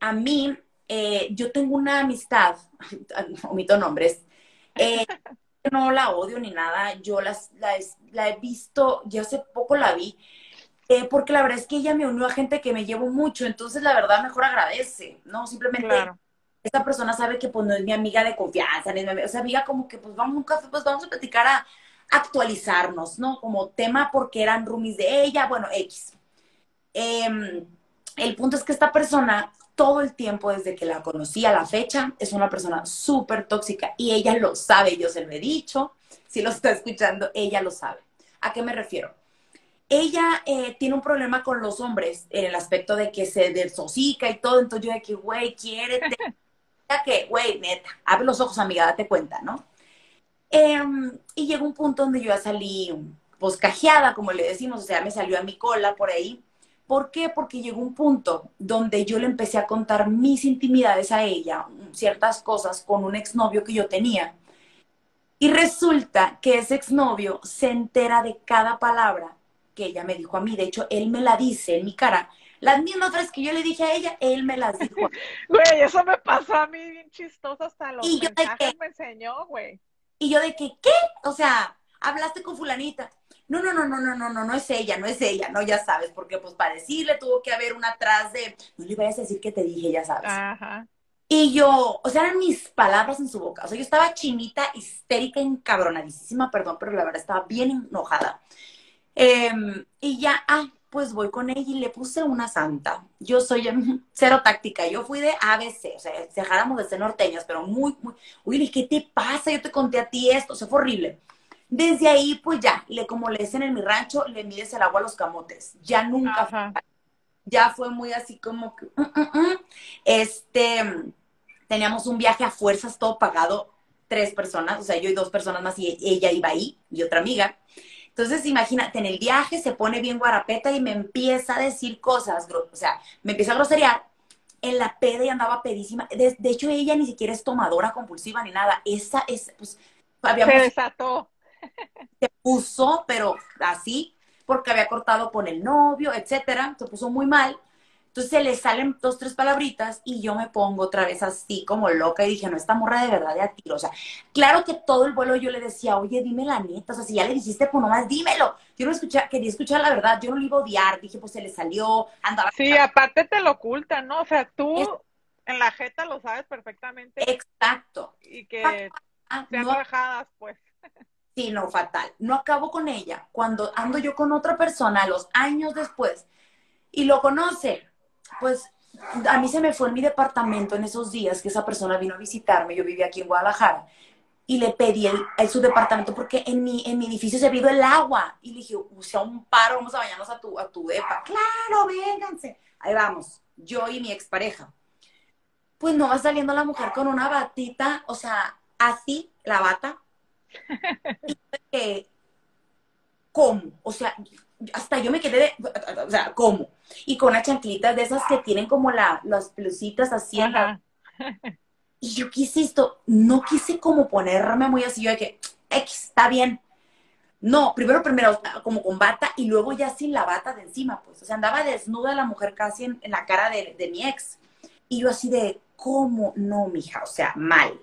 a mí, eh, yo tengo una amistad, omito nombres, eh, no la odio ni nada, yo las, la, he visto, ya hace poco la vi, eh, porque la verdad es que ella me unió a gente que me llevo mucho, entonces la verdad mejor agradece, ¿no? Simplemente esta persona sabe que pues no es mi amiga de confianza, ni es mi amiga, o sea, amiga como que pues vamos a un café, pues vamos a platicar a actualizarnos, ¿no? Como tema porque eran roomies de ella, bueno, X. Em, el punto es que esta persona todo el tiempo desde que la conocí a la fecha, es una persona súper tóxica y ella lo sabe, yo se lo he dicho, si lo está escuchando, ella lo sabe. ¿A qué me refiero? Ella eh, tiene un problema con los hombres en el aspecto de que se desosica y todo, entonces yo de que, güey, quiérete, que, güey, neta, abre los ojos, amiga, date cuenta, ¿no? Em, y llegó un punto donde yo ya salí, pues, cajeada, como le decimos, o sea, me salió a mi cola por ahí, ¿Por qué? Porque llegó un punto donde yo le empecé a contar mis intimidades a ella, ciertas cosas con un exnovio que yo tenía. Y resulta que ese exnovio se entera de cada palabra que ella me dijo a mí. De hecho, él me la dice en mi cara. Las mismas frases que yo le dije a ella, él me las dijo. Güey, eso me pasó a mí bien chistoso hasta los y yo mensajes me enseñó, güey. Y yo de que, ¿qué? O sea, hablaste con fulanita no, no, no, no, no, no, no, no es ella, no es ella, no, ya sabes, porque pues para decirle tuvo que haber una atrás de, no le vayas a decir que te dije, ya sabes. Ajá. Y yo, o sea, eran mis palabras en su boca. O sea, yo estaba chinita, histérica, encabronadísima, perdón, pero la verdad estaba bien enojada. Em, y ya, ah, pues voy con ella y le puse una santa. Yo soy cero táctica. Yo fui de ABC, o sea, dejáramos de ser norteñas, pero muy, muy. Uy, ¿qué te pasa? Yo te conté a ti esto, o sea, fue horrible. Desde ahí, pues ya, le, como le dicen en mi rancho, le mides el agua a los camotes. Ya nunca fue, ya fue muy así como que, mm, mm, mm. este, teníamos un viaje a fuerzas, todo pagado, tres personas, o sea, yo y dos personas más y ella iba ahí, y otra amiga. Entonces, imagínate, en el viaje se pone bien guarapeta y me empieza a decir cosas, o sea, me empieza a groserear en la peda y andaba pedísima. De, hecho, ella ni siquiera es tomadora compulsiva ni nada. Esa es, pues, habíamos... Se desató se puso, pero así, porque había cortado con el novio, etcétera, se puso muy mal. Entonces se le salen dos, tres palabritas y yo me pongo otra vez así como loca y dije, no, esta morra de verdad de a tiro. O sea, claro que todo el vuelo yo le decía, oye, dime la neta. O sea, si ya le dijiste, pues nomás dímelo. Yo no escuché, quería escuchar la verdad, yo no lo iba a odiar. Dije, pues se le salió, andaba. Sí, aparte te lo ocultan, ¿no? O sea, tú en la jeta lo sabes perfectamente. Exacto. Y que ah, sean no, pues. Sí, no, fatal. No acabo con ella. Cuando ando yo con otra persona, los años después, y lo conoce, pues a mí se me fue en mi departamento en esos días que esa persona vino a visitarme. Yo vivía aquí en Guadalajara. Y le pedí el, su departamento porque en mi, en mi edificio se vio el agua. Y le dije, o sea, un paro, vamos a bañarnos a tu, a tu depa. Claro, vénganse. Ahí vamos, yo y mi expareja. Pues no va saliendo la mujer con una batita, o sea, así, la bata, ¿Cómo? O sea, hasta yo me quedé de, o sea, ¿cómo? Y con las chanclitas de esas que tienen como la, las pelucitas así. Y yo quise esto, no quise como ponerme muy así, yo de que, X, está bien. No, primero, primero, como con bata y luego ya sin la bata de encima, pues. O sea, andaba desnuda la mujer casi en, la cara de, de mi ex. Y yo así de, ¿cómo no, mija? O sea, mal.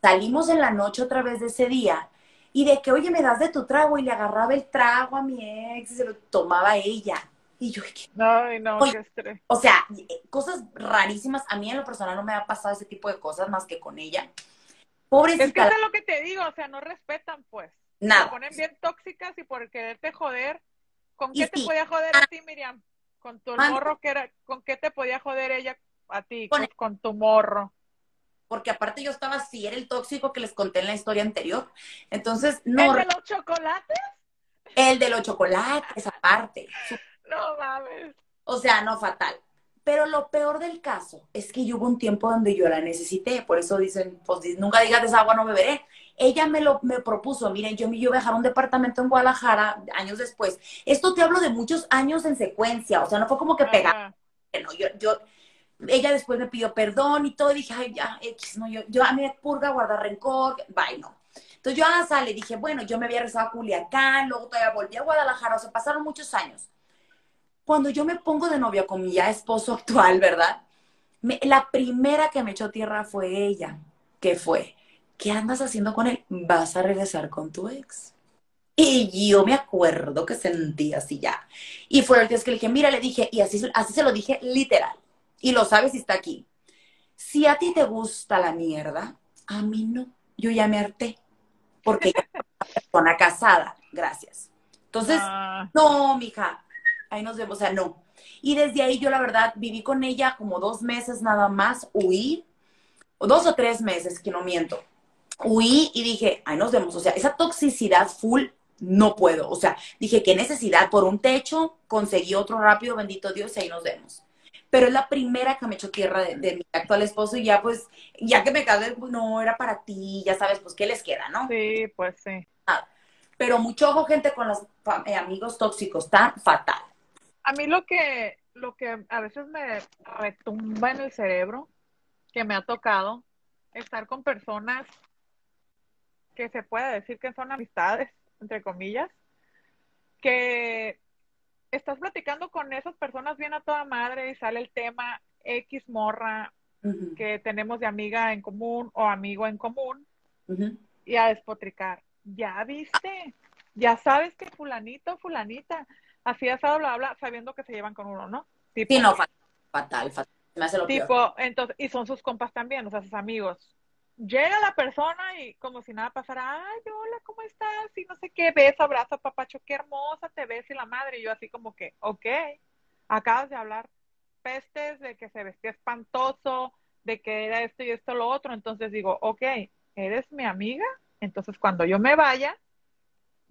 Salimos en la noche otra vez de ese día y de que, oye, me das de tu trago y le agarraba el trago a mi ex y se lo tomaba ella. Y yo, Ay, no, qué estrés. O sea, cosas rarísimas. A mí en lo personal no me ha pasado ese tipo de cosas más que con ella. Pobrecita. Es que es lo que te digo, o sea, no respetan, pues. Nada. Se ponen bien tóxicas y por quererte joder. ¿Con qué te podía joder a ti, Miriam? Con tu morro que era, ¿con qué te podía joder ella a ti? Con, con tu morro porque aparte yo estaba así, era el tóxico que les conté en la historia anterior. Entonces, no. ¿El de los chocolates? El de los chocolates, aparte. No mames. O sea, no fatal. Pero lo peor del caso es que hubo un tiempo donde yo la necesité, por eso dicen, pues nunca digas de esa agua no beberé. Ella me lo me propuso, miren, yo me iba a dejar un departamento en Guadalajara años después. Esto te hablo de muchos años en secuencia, o sea, no fue como que pegaba. no, yo, yo, ella después me pidió perdón y todo, y dije, ay, ya, X, no, yo, yo a mí me purga guardar rencor, bye, no. Entonces yo a Sale dije, bueno, yo me había rezado a Culiacán, luego todavía volví a Guadalajara, o sea, pasaron muchos años. Cuando yo me pongo de novia con mi ya esposo actual, ¿verdad? la primera que me echó tierra fue ella. ¿Qué fue? ¿Qué andas haciendo con él? Vas a regresar con tu ex. Y yo me acuerdo que sentí así ya. Y fue el que le dije, mira, le dije, y así, así se lo dije literal. Y lo sabes si está aquí. Si a ti te gusta la mierda, a mí no. Yo ya me harté. Porque es una persona casada. Gracias. Entonces, ah. no, mija, ahí nos vemos. O sea, no. Y desde ahí yo la verdad viví con ella como dos meses nada más, huí, o dos o tres meses, que no miento. Huí y dije, ahí nos vemos. O sea, esa toxicidad full no puedo. O sea, dije, qué necesidad, por un techo, conseguí otro rápido, bendito Dios, y ahí nos vemos. Pero es la primera que me echó tierra de, mi actual esposo y ya pues, ya que me casé, pues no, era para ti, ya sabes, pues, ¿qué les queda, no? Sí, pues sí. Pero mucho ojo, gente, con los eh, amigos tóxicos, está fatal. A mí lo que, lo que a veces me retumba en el cerebro, que me ha tocado, estar con personas que se puede decir que son amistades, entre comillas, que estás platicando con esas personas bien a toda madre y sale el tema X morra que tenemos de amiga en común o amigo en común y a despotricar. Ya viste, ya sabes que fulanito, fulanita, así asado lo habla sabiendo que se llevan con uno, ¿no? Tipo, sí, no, fatal, fatal. Me hace lo tipo, entonces, y son sus compas también, o sea, sus amigos. Llega la persona y como si nada pasara, ay, hola, ¿cómo estás? Y no sé qué, beso, abrazo, papacho, qué hermosa te ves y la madre. Y yo así como que, ok, acabas de hablar pestes de que se vestía espantoso, de que era esto y esto lo otro. Entonces digo, ok, eres mi amiga, entonces cuando yo me vaya,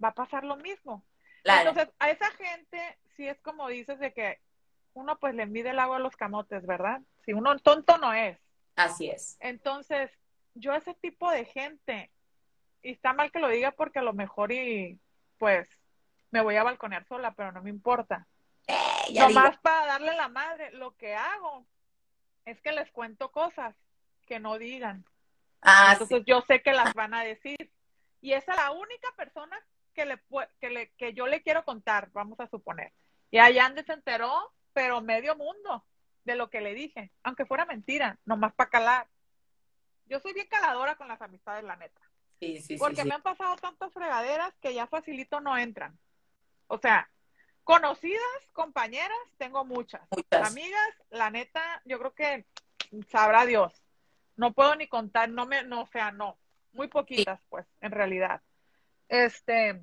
va a pasar lo mismo. Entonces, a esa gente, sí es como dices de que uno pues le mide el agua a los camotes, ¿verdad? Si uno tonto no es. Así es. Entonces, yo ese tipo de gente, y está mal que lo diga porque a lo mejor y pues me voy a balconear sola, pero no me importa. Eh, Nomás para darle la madre, lo que hago es que les cuento cosas que no digan. Ah, Entonces yo sé que las van a decir. Y esa es la única persona que, le, que, le, que yo le quiero contar, vamos a suponer. Y allá se enteró, pero medio mundo de lo que le dije, aunque fuera mentira, nomás para calar. Yo soy bien caladora con las amistades, la neta. Sí, sí, Porque me han pasado tantas fregaderas que ya facilito no entran. O sea, conocidas, compañeras, tengo muchas. Amigas, la neta, yo creo que sabrá Dios. No puedo ni contar, no me, no, o sea, no. Muy poquitas, pues, en realidad. Este,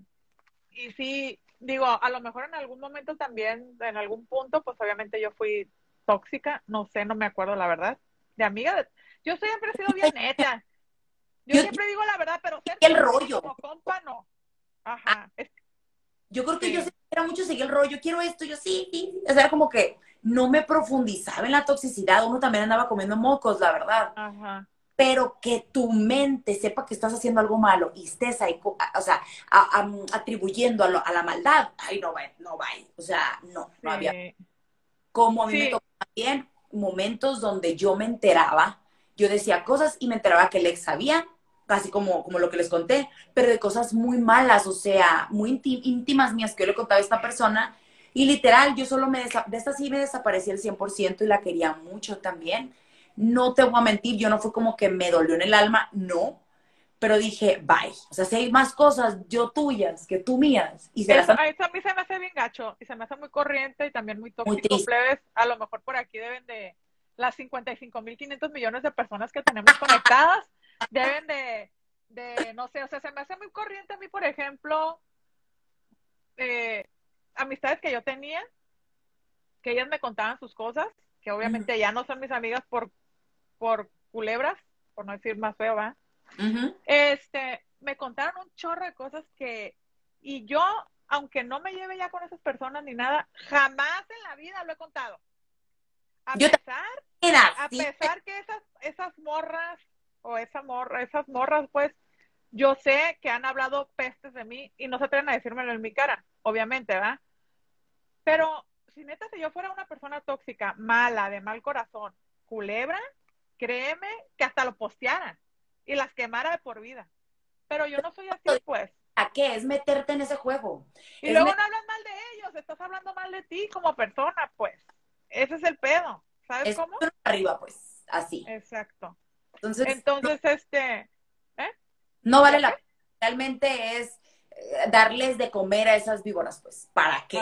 y sí, digo, a lo mejor en algún momento también, en algún punto, pues obviamente yo fui tóxica, no sé, no me acuerdo la verdad. De amiga, de, yo siempre he sido bien neta. Yo, siempre digo la verdad, pero ser el rollo. como compa no. Ajá. Ah, yo creo que yo era mucho seguir el rollo, quiero esto, yo sí, sí. O sea, como que no me profundizaba en la toxicidad, uno también andaba comiendo mocos, la verdad. Ajá. Pero que tu mente sepa que estás haciendo algo malo y estés ahí, o sea, atribuyendo a, a, la maldad, ay, no va, no va. O sea, no, no había. Como a mí me tocó también momentos donde yo me enteraba yo decía cosas y me enteraba que el ex sabía, casi como, como lo que les conté, pero de cosas muy malas, o sea, muy íntimas mías que yo le contaba a esta persona. Y literal, yo solo me, de esta sí me desaparecí el 100% y la quería mucho también. No te voy a mentir, yo no fue como que me dolió en el alma, no, pero dije, bye. O sea, si hay más cosas yo tuyas que tú mías. Y se eso, a mí se me hace bien gacho y se me hace muy corriente y también muy tóxico. a lo mejor por aquí deben de, las 55.500 millones de personas que tenemos conectadas deben de, de, no sé, o sea, se me hace muy corriente a mí, por ejemplo, eh, amistades que yo tenía, que ellas me contaban sus cosas, que obviamente ya no son mis amigas por, por culebras, por no decir más feo, ¿va? Este, me contaron un chorro de cosas que, y yo, aunque no me lleve ya con esas personas ni nada, jamás en la vida lo he contado. A pesar, a pesar que esas, esas morras o esa morra, esas morras, pues, yo sé que han hablado pestes de mí y no se atreven a decírmelo en mi cara, obviamente, ¿verdad? Pero si neta, si yo fuera una persona tóxica, mala, de mal corazón, culebra, créeme que hasta lo postearan y las quemara de por vida. Pero yo no soy así, pues. ¿A qué? Es meterte en ese juego. Y luego no hablas mal de ellos, estás hablando mal de ti como persona, pues. Ese es el pedo. ¿Sabes cómo? Arriba, pues, así. Exacto. Entonces, Entonces este, ¿eh? No vale la pena. Realmente es eh, darles de comer a esas víboras, pues. ¿Para qué?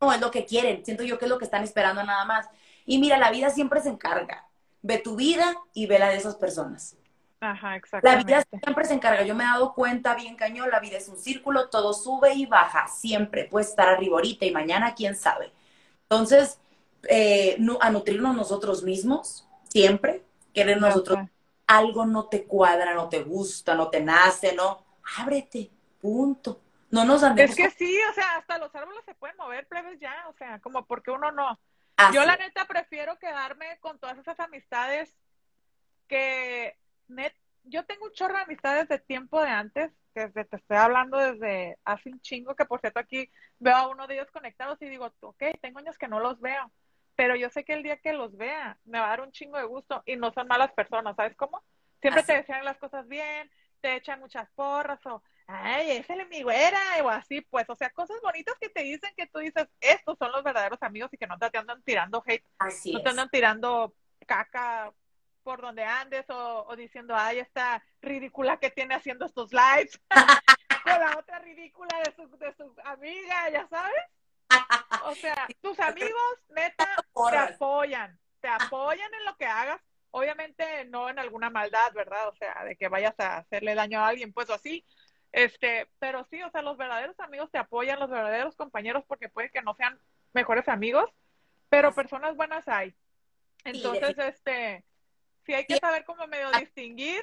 No es lo que quieren. Siento yo que es lo que están esperando nada más. Y mira, la vida siempre se encarga. Ve tu vida y ve la de esas personas. Ajá, exacto. La vida siempre se encarga. Yo me he dado cuenta bien cañón, la vida es un círculo, todo sube y baja, siempre. Puede estar arriba ahorita y mañana, quién sabe. Entonces, eh, a nutrirnos nosotros mismos, siempre, querer nosotros. Algo no te cuadra, no te gusta, no te nace, ¿no? Ábrete, punto. No nos andemos. Es que sí, o sea, hasta los árboles se pueden mover, plebes ya, o sea, como porque uno no. Yo la neta prefiero quedarme con todas esas amistades que net, yo tengo un chorro de amistades de tiempo de antes, que te estoy hablando desde hace un chingo, que por cierto aquí veo a uno de ellos conectados y digo, ok, tengo años que no los veo, pero yo sé que el día que los vea me va a dar un chingo de gusto y no son malas personas, ¿sabes cómo? Siempre te desean las cosas bien, te echan muchas porras o, ay, es mi güera o así, pues, o sea, cosas bonitas que te dicen que tú dices, estos son los verdaderos amigos y que no te andan tirando hate, no te andan tirando caca por donde andes o, diciendo, ay, esta ridícula que tiene haciendo estos lives, con la otra ridícula de su, de su amiga, ya sabes. O sea, tus amigos, neta, te apoyan, te apoyan en lo que hagas, obviamente no en alguna maldad, ¿verdad? O sea, de que vayas a hacerle daño a alguien, pues así, este, pero sí, o sea, los verdaderos amigos te apoyan, los verdaderos compañeros, porque puede que no sean mejores amigos, pero personas buenas hay. Entonces, este, sí hay que saber cómo medio ah. distinguir,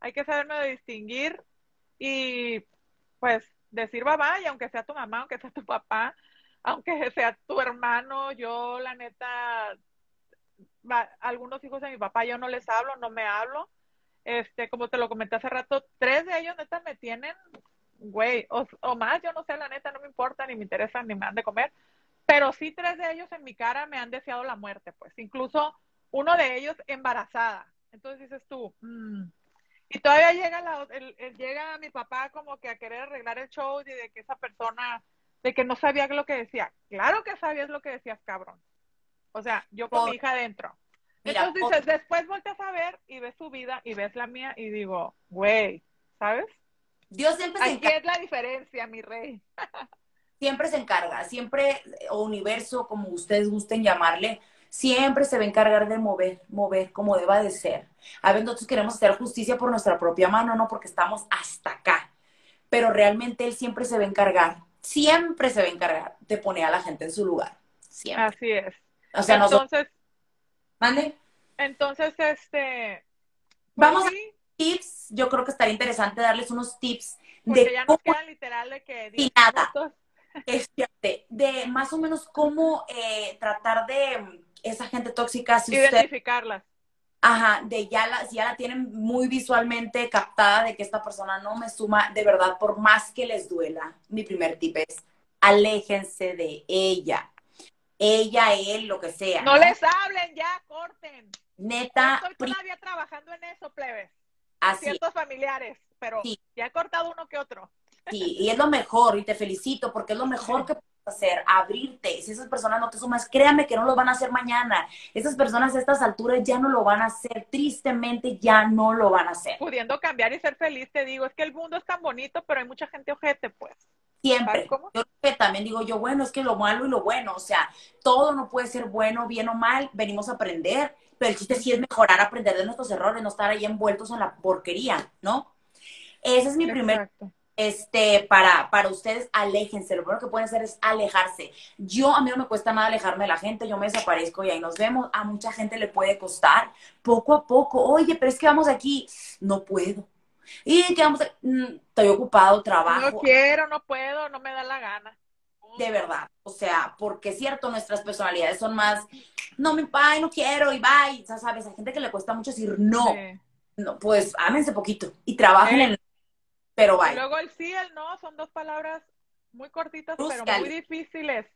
hay que saber medio distinguir y pues decir bye y aunque sea tu mamá, aunque sea tu papá, aunque sea tu hermano, yo la neta, algunos hijos de mi papá yo no les hablo, no me hablo, este, como te lo comenté hace rato, tres de ellos neta me tienen, güey, o, más, yo no sé, la neta no me importa, ni me interesa, ni me han de comer, pero sí tres de ellos en mi cara me han deseado la muerte, pues, incluso uno de ellos embarazada. Entonces dices tú, mm". y todavía llega, la, el, llega mi papá como que a querer arreglar el show y de que esa persona, de que no sabía lo que decía. Claro que sabías lo que decías, cabrón. O sea, yo con mi hija adentro. Entonces dices, después volteas a ver y ves su vida y ves la mía y digo, güey, ¿sabes? Dios siempre se Aquí es la diferencia, mi rey. siempre se encarga, siempre, o universo, como ustedes gusten llamarle, siempre se va a encargar de mover, mover como deba de ser. A veces nosotros queremos hacer justicia por nuestra propia mano, no porque estamos hasta acá. Pero realmente él siempre se va a encargar, siempre se va a encargar de poner a la gente en su lugar. Siempre. Así es. O sea, entonces, ¿Mande? Entonces, este. Pues Vamos a tips. Yo creo que estaría interesante darles unos tips de. ya nos quedan literal de que. Y nada. Este, de más o menos cómo eh, tratar de esa gente tóxica, si Identificarla. Ajá, de ya la, si ya la tienen muy visualmente captada de que esta persona no me suma, de verdad, por más que les duela, mi primer tip es, aléjense de ella. Ella, él, lo que sea. No, les hablen, ya, corten. Neta. estoy todavía trabajando en eso, plebes. Así. Ciertos familiares, pero ya he cortado uno que otro. Sí, y es lo mejor, y te felicito, porque es lo mejor que hacer, abrirte. Si esas personas no te sumas, créame que no lo van a hacer mañana. Esas personas a estas alturas ya no lo van a hacer, tristemente ya no lo van a hacer. Pudiendo cambiar y ser feliz, te digo, es que el mundo es tan bonito, pero hay mucha gente ojete, pues. Siempre. Yo también digo yo, bueno, es que lo malo y lo bueno, o sea, todo no puede ser bueno, bien o mal, venimos a aprender, pero el chiste sí es mejorar, aprender de nuestros errores, no estar ahí envueltos en la porquería, ¿no? Ese es mi primer este, para, para ustedes, aléjense. Lo primero que pueden hacer es alejarse. Yo, a mí no me cuesta nada alejarme de la gente, yo me desaparezco y ahí nos vemos. A mucha gente le puede costar poco a poco. Oye, pero es que vamos aquí. No puedo. Y que vamos a... Mm, estoy ocupado, trabajo. No quiero, no puedo, no me da la gana. De verdad, o sea, porque es cierto, nuestras personalidades son más, no, mi pai, no quiero, y bye, o sabes, hay gente que le cuesta mucho decir no, no pues ámense poquito y trabajen en pero vaya. luego el sí y el no son dos palabras muy cortitas, pero muy difíciles.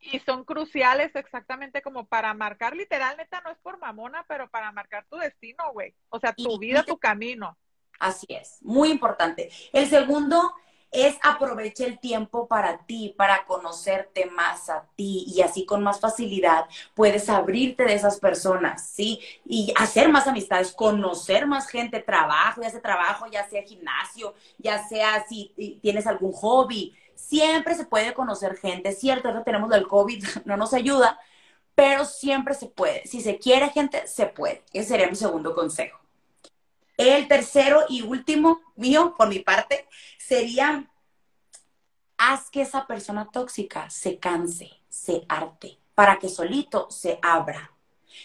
Y son cruciales exactamente como para marcar, literal, neta, no es por mamona, pero para marcar tu destino, güey. O sea, tu vida, tu camino. Así es, muy importante. El segundo es aprovecha el tiempo para ti, para conocerte más a ti y así con más facilidad puedes abrirte de esas personas, ¿sí? Y hacer más amistades, conocer más gente, trabajo, ya sea trabajo, ya sea gimnasio, ya sea si tienes algún hobby. Siempre se puede conocer gente, cierto, ahora tenemos el COVID, no nos ayuda, pero siempre se puede. Si se quiere gente, se puede. Ese sería mi segundo consejo. El tercero y último mío, por mi parte, sería, haz que esa persona tóxica se canse, se arte, para que solito se abra.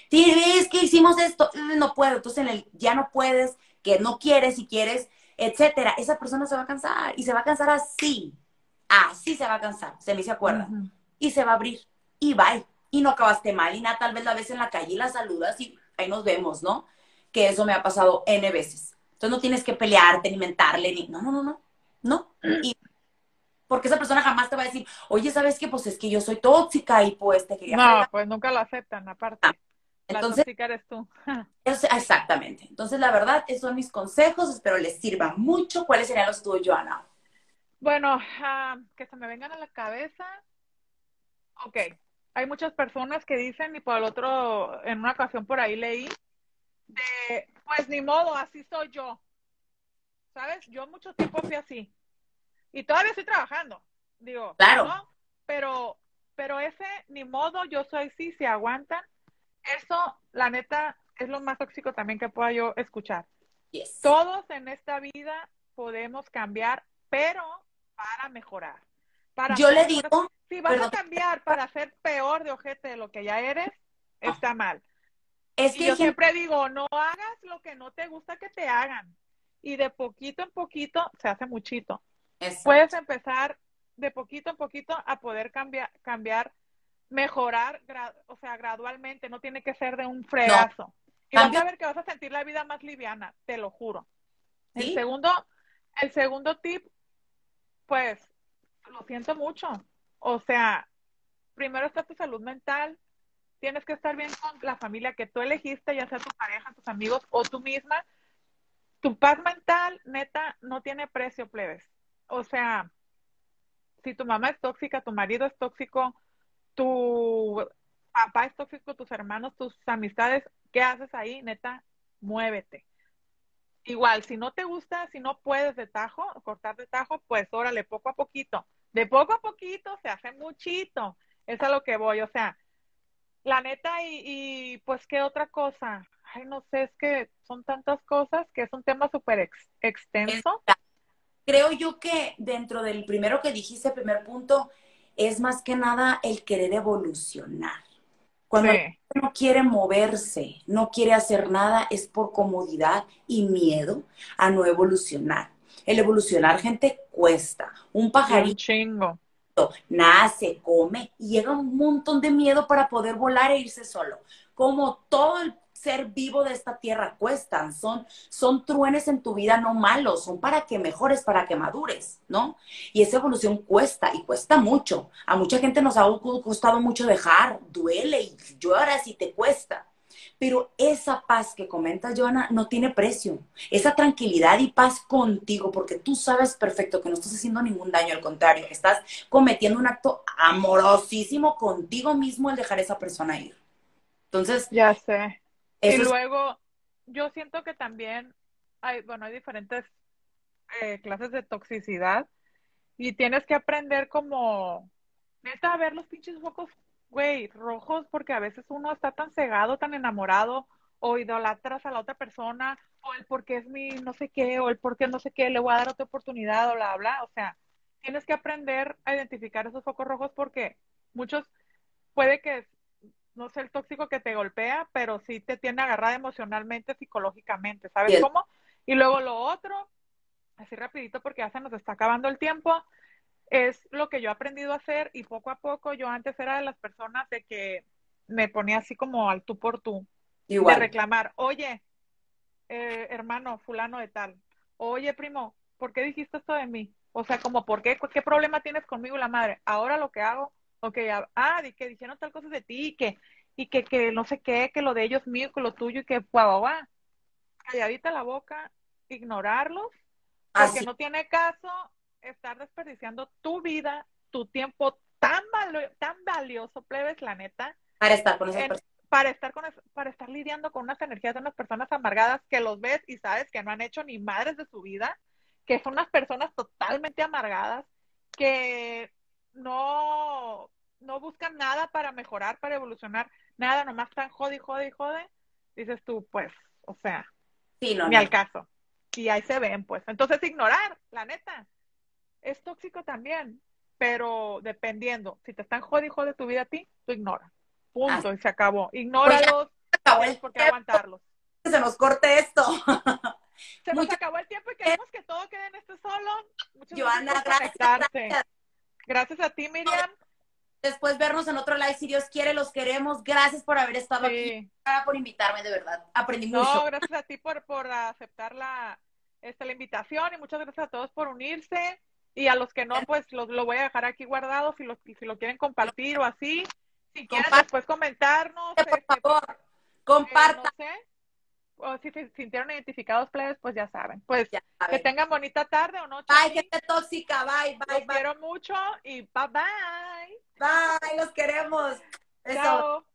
Es que hicimos esto, no puedo, entonces en el ya no puedes, que no quieres, si quieres, etcétera, esa persona se va a cansar y se va a cansar así, así se va a cansar, se me hizo acuerda, y se va a abrir y bye, y no acabaste mal, y nada, tal vez la ves en la calle y la saludas y ahí nos vemos, ¿no? Que eso me ha pasado N veces. Entonces no tienes que pelearte ni mentarle, ni... No, no, no, no. No. Y porque esa persona jamás te va a decir, oye, ¿sabes qué? Pues es que yo soy tóxica y pues te quería... No, pues nunca lo aceptan, aparte. Ah, entonces, la tóxica eres tú. exactamente. Entonces, la verdad, esos son mis consejos. Espero les sirva mucho. ¿Cuáles serían los tuyos, Joana? Bueno, ah, que se me vengan a la cabeza. Ok. Hay muchas personas que dicen, y por el otro, en una ocasión por ahí leí, de, pues ni modo, así soy yo. ¿Sabes? Yo mucho tiempo fui así. Y todavía estoy trabajando. Digo, claro. Pero, pero ese ni modo, yo soy sí, se aguantan. Eso, la neta, es lo más tóxico también que pueda yo escuchar. Todos en esta vida podemos cambiar, pero para mejorar. Para yo le digo. Si vas a cambiar para ser peor de ojete de lo que ya eres, está mal. Es que yo siempre digo, no hagas lo que no te gusta que te hagan. Y de poquito en poquito se hace muchito. Puedes empezar de poquito en poquito a poder cambiar, cambiar mejorar, o sea, gradualmente. No tiene que ser de un fregazo. Y vas a ver que vas a sentir la vida más liviana, te lo juro. El segundo, el segundo tip, pues, lo siento mucho. O sea, primero está tu salud mental, tienes que estar bien con la familia que tú elegiste, ya sea tu pareja, tus amigos o tú misma. Tu paz mental, neta, no tiene precio, plebes. O sea, si tu mamá es tóxica, tu marido es tóxico, tu papá es tóxico, tus hermanos, tus amistades, ¿qué haces ahí? Neta, muévete. Igual, si no te gusta, si no puedes de tajo, cortar de tajo, pues órale, poco a poquito. De poco a poquito se hace muchito. Es a lo que voy. O sea, la neta, y, pues, ¿qué otra cosa? Ay, no sé, es que son tantas cosas que es un tema súper extenso. Creo yo que dentro del primero que dijiste, el primer punto, es más que nada el querer evolucionar. Cuando no quiere moverse, no quiere hacer nada, es por comodidad y miedo a no evolucionar. El evolucionar, gente, cuesta. Un pajarito. chingo nace, come y llega un montón de miedo para poder volar e irse solo. Como todo el ser vivo de esta tierra cuestan, son, son truenes en tu vida no malos, son para que mejores, para que madures, ¿no? Y esa evolución cuesta y cuesta mucho. A mucha gente nos ha costado mucho dejar, duele y lloras y te cuesta. Pero esa paz que comenta Joana no tiene precio. Esa tranquilidad y paz contigo, porque tú sabes perfecto que no estás haciendo ningún daño, al contrario, que estás cometiendo un acto amorosísimo contigo mismo al dejar a esa persona ir. Entonces. Ya sé. Y luego, yo siento que también hay, bueno, hay diferentes eh, clases de toxicidad y tienes que aprender como, neta, a ver los pinches focos güey, rojos porque a veces uno está tan cegado, tan enamorado o idolatras a la otra persona o el porque es mi no sé qué o el porque no sé qué, le voy a dar otra oportunidad o bla, bla. O sea, tienes que aprender a identificar esos focos rojos porque muchos puede que no sea el tóxico que te golpea, pero sí te tiene agarrada emocionalmente, psicológicamente, ¿sabes cómo? Y luego lo otro, así rapidito porque ya se nos está acabando el tiempo, es lo que yo he aprendido a hacer y poco a poco yo antes era de las personas de que me ponía así como al tú por tú. De reclamar, oye, eh, hermano, fulano de tal, oye, primo, ¿por qué dijiste esto de mí? O sea, como, ¿por qué? ¿Qué problema tienes conmigo la madre? Ahora lo que hago, ok, ah, y que dijeron tal cosa de ti, y que, y que, que no sé qué, que lo de ellos mío, que lo tuyo, y que guau, guau, calladita la boca, ignorarlos, porque Así. no tiene caso estar desperdiciando tu vida, tu tiempo tan, valo- tan valioso, plebes, la neta, Para estar con esas en- personas. para estar con para estar lidiando con unas energías de unas personas amargadas que los ves y sabes que no han hecho ni madres de su vida, que son unas personas totalmente amargadas, que no, no buscan nada para mejorar, para evolucionar, nada, nomás están jode jode y jode, dices tú, pues, o sea, Sí, no, ni no. al caso. Y ahí se ven, pues. Entonces, ignorar, la neta, es tóxico también, pero dependiendo, si te están jode y jode tu vida a ti, tú ignora. Punto, y se acabó. Ignóralos, acabó tienes el por qué aguantarlos. Que se nos corte esto. Se nos Muchas- acabó el tiempo y queremos que todo quede en este solo. Muchas Joana, gracias gracias, gracias. A ti, Miriam. Después vernos en otro live, si Dios quiere, los queremos. Gracias por haber estado aquí, Sí. por invitarme, de verdad. Aprendí No, mucho. gracias a ti por, por aceptar la, esta, la invitación y muchas gracias a todos por unirse. Y a los que no, pues lo, lo voy a dejar aquí guardado si lo, si lo quieren compartir o así. Si quieren después comentarnos, Por este, favor, eh, compartan. no sé. O si se sintieron identificados, plebes, pues ya saben. Pues Ya que tengan bonita tarde o noche. Bye, gente tóxica. Bye, bye, Los bye. quiero mucho y bye bye. Bye, los queremos. Chao.